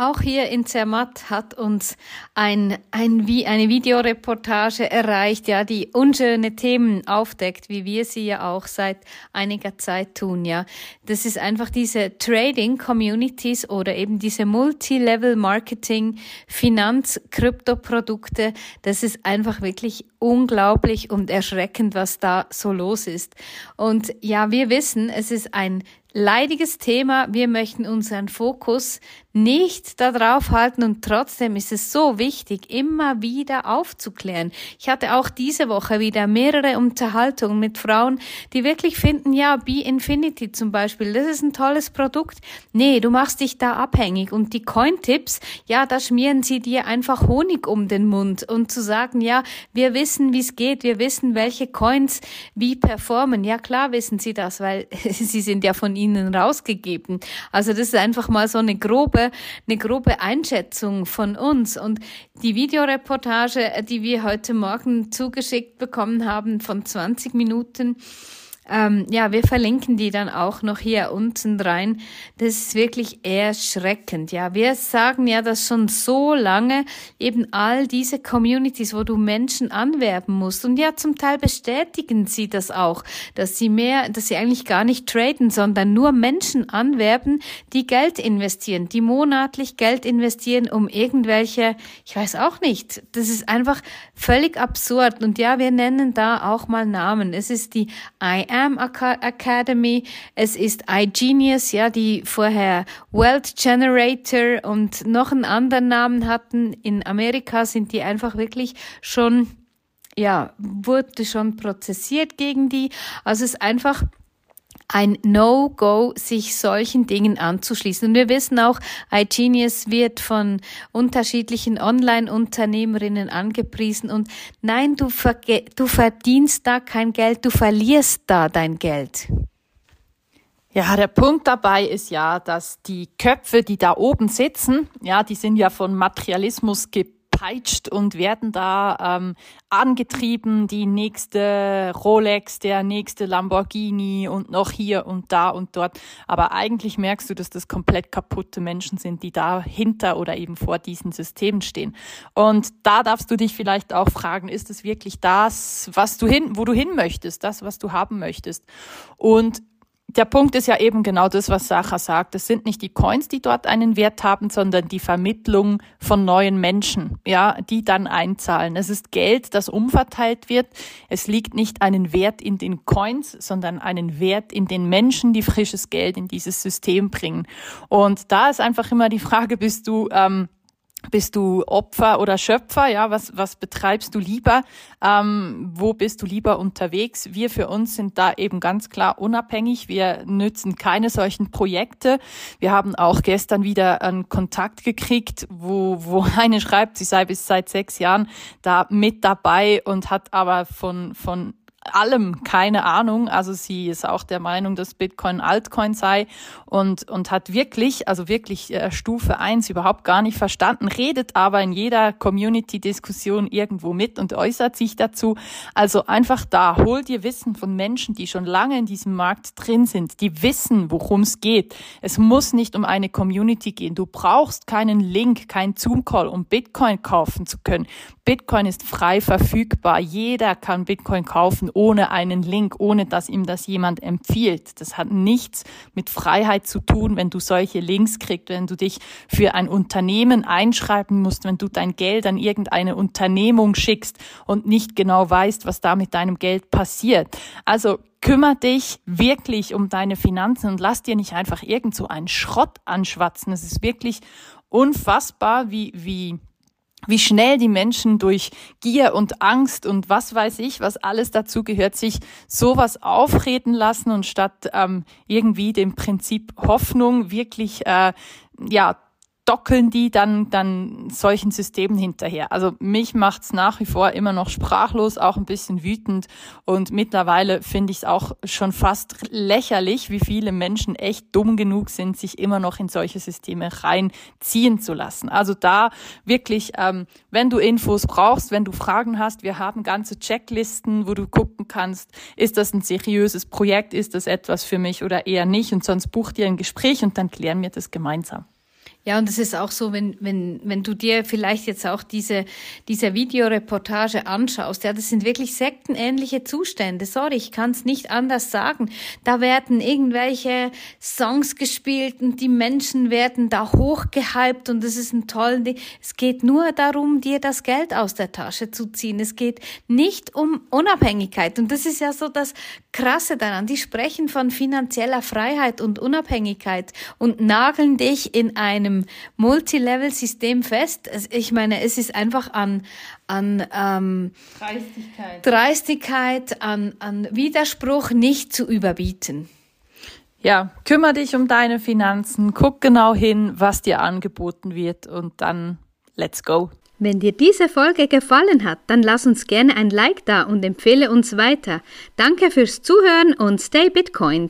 Auch hier in Zermatt hat uns ein, ein, wie eine Videoreportage erreicht, ja, die unschöne Themen aufdeckt, wie wir sie ja auch seit einiger Zeit tun, ja. Das ist einfach diese Trading Communities oder eben diese Multi-Level Marketing, Finanz, Kryptoprodukte. Das ist einfach wirklich unglaublich und erschreckend, was da so los ist. Und ja, wir wissen, es ist ein leidiges Thema. Wir möchten unseren Fokus nicht darauf halten und trotzdem ist es so wichtig, immer wieder aufzuklären. Ich hatte auch diese Woche wieder mehrere Unterhaltungen mit Frauen, die wirklich finden, ja, Be Infinity zum Beispiel, das ist ein tolles Produkt. Nee, du machst dich da abhängig und die Coin-Tipps, ja, da schmieren sie dir einfach Honig um den Mund und zu sagen, ja, wir wissen, wie es geht, wir wissen, welche Coins wie performen. Ja, klar wissen sie das, weil sie sind ja von ihnen rausgegeben. Also das ist einfach mal so eine grobe eine grobe Einschätzung von uns. Und die Videoreportage, die wir heute Morgen zugeschickt bekommen haben von 20 Minuten, ähm, ja, wir verlinken die dann auch noch hier unten rein. Das ist wirklich erschreckend. Ja, wir sagen ja das schon so lange, eben all diese Communities, wo du Menschen anwerben musst. Und ja, zum Teil bestätigen sie das auch, dass sie mehr, dass sie eigentlich gar nicht traden, sondern nur Menschen anwerben, die Geld investieren, die monatlich Geld investieren, um irgendwelche, ich weiß auch nicht, das ist einfach völlig absurd. Und ja, wir nennen da auch mal Namen. Es ist die I Academy, es ist iGenius, ja, die vorher Wealth Generator und noch einen anderen Namen hatten. In Amerika sind die einfach wirklich schon ja, wurde schon prozessiert gegen die. Also es ist einfach ein No-Go, sich solchen Dingen anzuschließen. Und wir wissen auch, iGenius wird von unterschiedlichen Online-Unternehmerinnen angepriesen. Und nein, du, du verdienst da kein Geld, du verlierst da dein Geld. Ja, der Punkt dabei ist ja, dass die Köpfe, die da oben sitzen, ja, die sind ja von Materialismus geprägt gepeitscht und werden da ähm, angetrieben, die nächste Rolex, der nächste Lamborghini und noch hier und da und dort. Aber eigentlich merkst du, dass das komplett kaputte Menschen sind, die dahinter oder eben vor diesen Systemen stehen. Und da darfst du dich vielleicht auch fragen, ist es wirklich das, was du hin, wo du hin möchtest, das, was du haben möchtest? Und der Punkt ist ja eben genau das, was Sacha sagt. Es sind nicht die Coins, die dort einen Wert haben, sondern die Vermittlung von neuen Menschen, ja, die dann einzahlen. Es ist Geld, das umverteilt wird. Es liegt nicht einen Wert in den Coins, sondern einen Wert in den Menschen, die frisches Geld in dieses System bringen. Und da ist einfach immer die Frage, bist du ähm, bist du Opfer oder Schöpfer? Ja, was, was betreibst du lieber? Ähm, wo bist du lieber unterwegs? Wir für uns sind da eben ganz klar unabhängig. Wir nützen keine solchen Projekte. Wir haben auch gestern wieder einen Kontakt gekriegt, wo, wo eine schreibt, sie sei bis seit sechs Jahren da mit dabei und hat aber von, von allem keine Ahnung. Also sie ist auch der Meinung, dass Bitcoin Altcoin sei und, und hat wirklich, also wirklich äh, Stufe eins überhaupt gar nicht verstanden, redet aber in jeder Community-Diskussion irgendwo mit und äußert sich dazu. Also einfach da, hol dir Wissen von Menschen, die schon lange in diesem Markt drin sind, die wissen, worum es geht. Es muss nicht um eine Community gehen. Du brauchst keinen Link, keinen Zoom-Call, um Bitcoin kaufen zu können. Bitcoin ist frei verfügbar. Jeder kann Bitcoin kaufen ohne einen Link, ohne dass ihm das jemand empfiehlt. Das hat nichts mit Freiheit zu tun, wenn du solche Links kriegst, wenn du dich für ein Unternehmen einschreiben musst, wenn du dein Geld an irgendeine Unternehmung schickst und nicht genau weißt, was da mit deinem Geld passiert. Also kümmere dich wirklich um deine Finanzen und lass dir nicht einfach irgend so einen Schrott anschwatzen. Es ist wirklich unfassbar, wie, wie wie schnell die Menschen durch Gier und Angst und was weiß ich, was alles dazu gehört, sich sowas aufreden lassen und statt ähm, irgendwie dem Prinzip Hoffnung wirklich äh, ja dockeln die dann, dann solchen Systemen hinterher. Also mich macht's nach wie vor immer noch sprachlos, auch ein bisschen wütend und mittlerweile finde ich es auch schon fast lächerlich, wie viele Menschen echt dumm genug sind, sich immer noch in solche Systeme reinziehen zu lassen. Also da wirklich, ähm, wenn du Infos brauchst, wenn du Fragen hast, wir haben ganze Checklisten, wo du gucken kannst, ist das ein seriöses Projekt, ist das etwas für mich oder eher nicht und sonst buch dir ein Gespräch und dann klären wir das gemeinsam. Ja, und es ist auch so, wenn, wenn, wenn du dir vielleicht jetzt auch diese, diese Videoreportage anschaust, ja, das sind wirklich sektenähnliche Zustände. Sorry, ich kann es nicht anders sagen. Da werden irgendwelche Songs gespielt und die Menschen werden da hochgehypt und es ist ein tolles Ding. Es geht nur darum, dir das Geld aus der Tasche zu ziehen. Es geht nicht um Unabhängigkeit. Und das ist ja so das Krasse daran. Die sprechen von finanzieller Freiheit und Unabhängigkeit und nageln dich in einem Multilevel-System fest. Ich meine, es ist einfach an, an ähm, Dreistigkeit, Dreistigkeit an, an Widerspruch nicht zu überbieten. Ja, kümmere dich um deine Finanzen, guck genau hin, was dir angeboten wird und dann let's go. Wenn dir diese Folge gefallen hat, dann lass uns gerne ein Like da und empfehle uns weiter. Danke fürs Zuhören und stay Bitcoin.